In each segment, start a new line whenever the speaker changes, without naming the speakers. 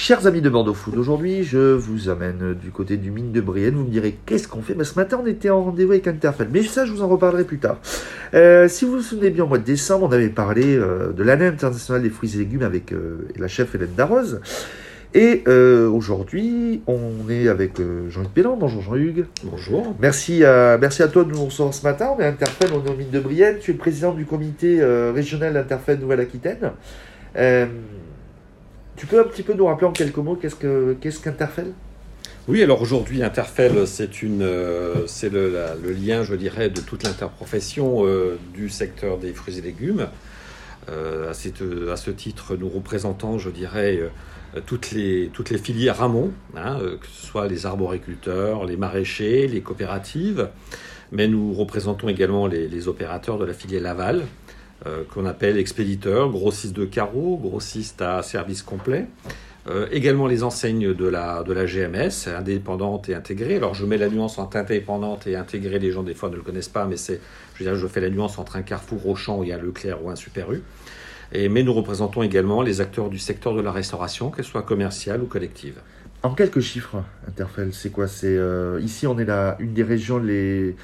Chers amis de Bordeaux Food, aujourd'hui je vous amène du côté du mine de Brienne. Vous me direz qu'est-ce qu'on fait? Ben, Ce matin on était en rendez-vous avec Interfell, mais ça je vous en reparlerai plus tard. Euh, si vous vous souvenez bien, au mois de décembre, on avait parlé euh, de l'année internationale des fruits et légumes avec euh, la chef Hélène Darroze. Et aujourd'hui, on est avec Jean-Hugues Pélan. Bonjour Jean-Hugues.
Bonjour.
Merci à, merci à toi de nous recevoir ce matin. On est Interfell, on est au mine de Brienne. Tu es le président du comité régional d'Interfell Nouvelle-Aquitaine. Tu peux un petit peu nous rappeler en quelques mots qu'est-ce que qu'est-ce qu'Interfell?
Oui, alors aujourd'hui, Interfell, c'est euh, c'est le, lien, je dirais, de toute l'interprofession euh, du secteur des fruits et légumes. Euh, à, ce titre, nous représentons, je dirais, toutes les, toutes les filières amont, hein, que ce soit les arboriculteurs, les maraîchers, les coopératives, mais nous représentons également les, les opérateurs de la filière Laval, euh, qu'on appelle expéditeur, grossiste de carreaux, grossiste à service complet. Euh, également les enseignes de la, de la GMS, indépendante et intégrée. Alors je mets la nuance entre indépendante et intégrée, les gens des fois ne le connaissent pas, mais c'est, je fais la nuance entre un Carrefour Auchan y a Leclerc ou un Super U. Et, mais nous représentons également les acteurs du secteur de la restauration, qu'elle soit commerciale ou collective.
En quelques chiffres, Interfell, c'est quoi? C'est euh, ici on est la, une des régions les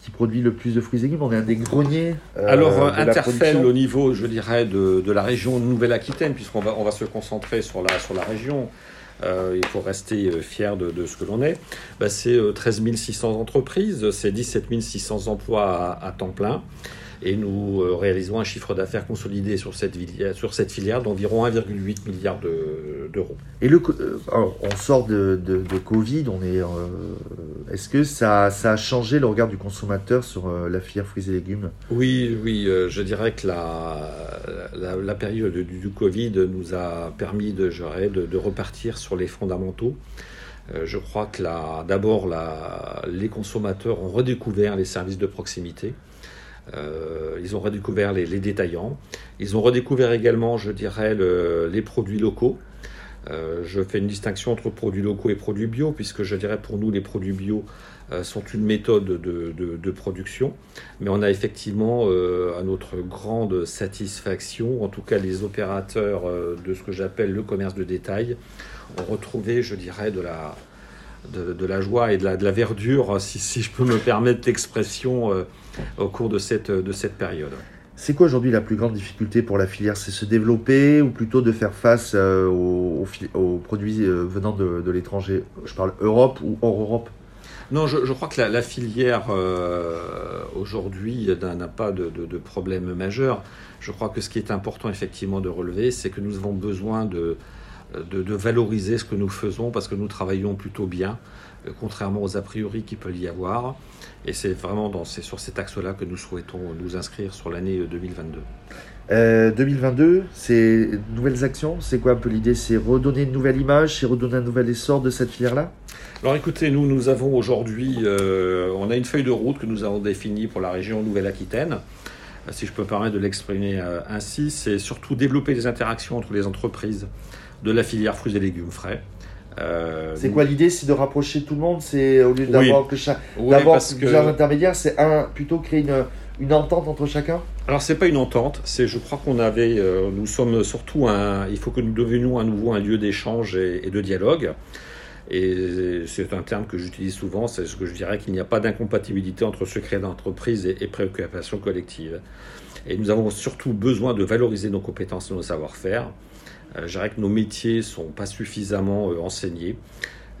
qui produit le plus de fruits et légumes. On est un des greniers.
Euh, Alors, Interfell, au niveau, je dirais, de, de la région Nouvelle-Aquitaine, puisqu'on va, on va se concentrer sur la, sur la région. Euh, il faut rester euh, fier de, de ce que l'on est. Bah, c'est 13 600 entreprises, c'est 17 600 emplois à temps plein et nous euh, réalisons un chiffre d'affaires consolidé sur cette, sur cette filière d'environ 1,8 milliard d'euros.
et le, euh, on sort de, de, Covid, on est, euh, est-ce que ça, ça, a changé le regard du consommateur sur la filière fruits et légumes?
Oui, oui, je dirais que la, la, période du, Covid nous a permis de, de repartir sur les fondamentaux. Je crois que d'abord, les consommateurs ont redécouvert les services de proximité. Euh, ils ont redécouvert les, détaillants. Ils ont redécouvert également, je dirais, les produits locaux. Euh, je fais une distinction entre produits locaux et produits bio, puisque je dirais pour nous, les produits bio euh, sont une méthode de, production. Mais on a effectivement, à notre grande satisfaction, en tout cas les opérateurs de ce que j'appelle le commerce de détail, ont retrouvé, je dirais, de la, de, la joie et de la, de la verdure, si, si, je peux me permettre l'expression, euh, au cours de cette, de cette période.
C'est quoi aujourd'hui la plus grande difficulté pour la filière? C'est se développer ou plutôt de faire face euh, aux, aux, produits euh, venant de, de l'étranger? Je parle Europe ou hors Europe?
Non, je, je, crois que la, la filière aujourd'hui n'a pas de, de, de, problème majeur. Je crois que ce qui est important effectivement de relever, c'est que nous avons besoin de, de, valoriser ce que nous faisons parce que nous travaillons plutôt bien, euh, contrairement aux a priori qu'il peut y avoir. Et c'est vraiment dans, sur cet axe-là que nous souhaitons nous inscrire sur l'année 2022.
Euh, 2022, euh, c'est nouvelles actions? C'est quoi un peu l'idée? C'est redonner une nouvelle image, c'est redonner un nouvel essor de cette filière-là?
Alors écoutez, nous, nous avons aujourd'hui, euh, on a une feuille de route que nous avons définie pour la région Nouvelle-Aquitaine si je peux permettre de l'exprimer ainsi, c'est surtout développer les interactions entre les entreprises, de la filière fruits et légumes frais.
Euh, c'est quoi l'idée C'est de rapprocher tout le monde C'est au lieu d'avoir que chaque, d'avoir plusieurs intermédiaires, c'est un plutôt créer une, une entente entre chacun?
Alors c'est pas une entente, c'est je crois qu'on avait, euh, nous sommes surtout un, il faut que nous devenions à nouveau un lieu d'échange et, de dialogue. Et c'est un terme que j'utilise souvent, c'est ce que je dirais qu'il n'y a pas d'incompatibilité entre secret d'entreprise et, et préoccupation collective. Et nous avons surtout besoin de valoriser nos compétences et nos savoir-faire. Euh, je dirais que nos métiers ne sont pas suffisamment euh, enseignés.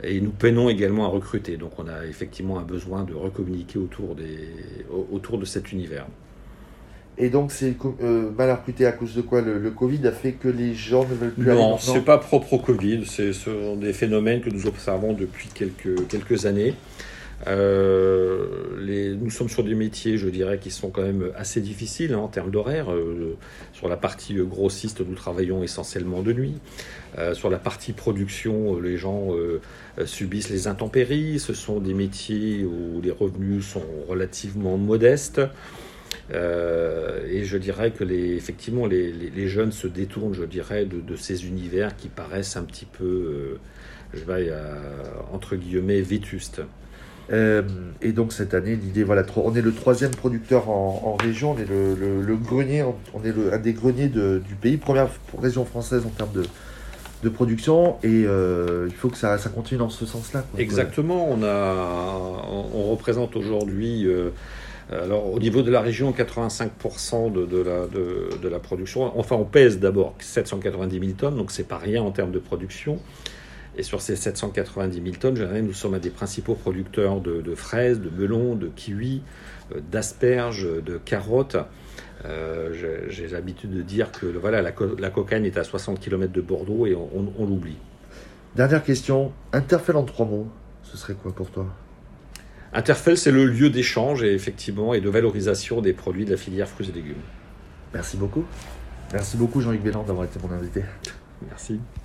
Et nous peinons également à recruter. Donc on a effectivement un besoin de recommuniquer autour de cet univers.
Et donc c'est euh, mal recruté à cause de quoi le, Covid a fait que les gens ne veulent plus non, aller
Non, ce n'est pas propre au Covid. Ce sont des phénomènes que nous observons depuis quelques, quelques années. Euh, les, nous sommes sur des métiers, je dirais, qui sont quand même assez difficiles hein, en termes d'horaire. Euh, sur la partie grossiste, nous travaillons essentiellement de nuit. Euh, sur la partie production, les gens subissent les intempéries. Ce sont des métiers où les revenus sont relativement modestes. Et je dirais que les, effectivement, les, les, jeunes se détournent, je dirais, de, de, ces univers qui paraissent un petit peu, je vais, entre guillemets, vétustes.
Euh, et donc cette année, l'idée, voilà, on est le troisième producteur en, région, on est le, grenier, on est le, un des greniers du pays, première région française en termes de, de production et euh, il faut que ça, ça continue dans ce sens-là.
Exactement, on, a, on, on représente aujourd'hui, euh, alors au niveau de la région, 85% de, la, production. Enfin, on pèse d'abord 790 000 tonnes, donc c'est pas rien en termes de production. Et sur ces 790 000 tonnes, nous sommes un des principaux producteurs de, fraises, de melons, de kiwis, euh, d'asperges, de carottes. Euh, j'ai- l'habitude de dire que voilà, la, co- est à 60 km de Bordeaux et on, on- on l'oublie.
Dernière question, Interfell en trois mots, ce serait quoi pour toi?
Interfell, c'est le lieu d'échange et effectivement et de valorisation des produits de la filière fruits et légumes.
Merci beaucoup. Merci beaucoup Jean-Luc Bélan d'avoir été mon invité.
Merci.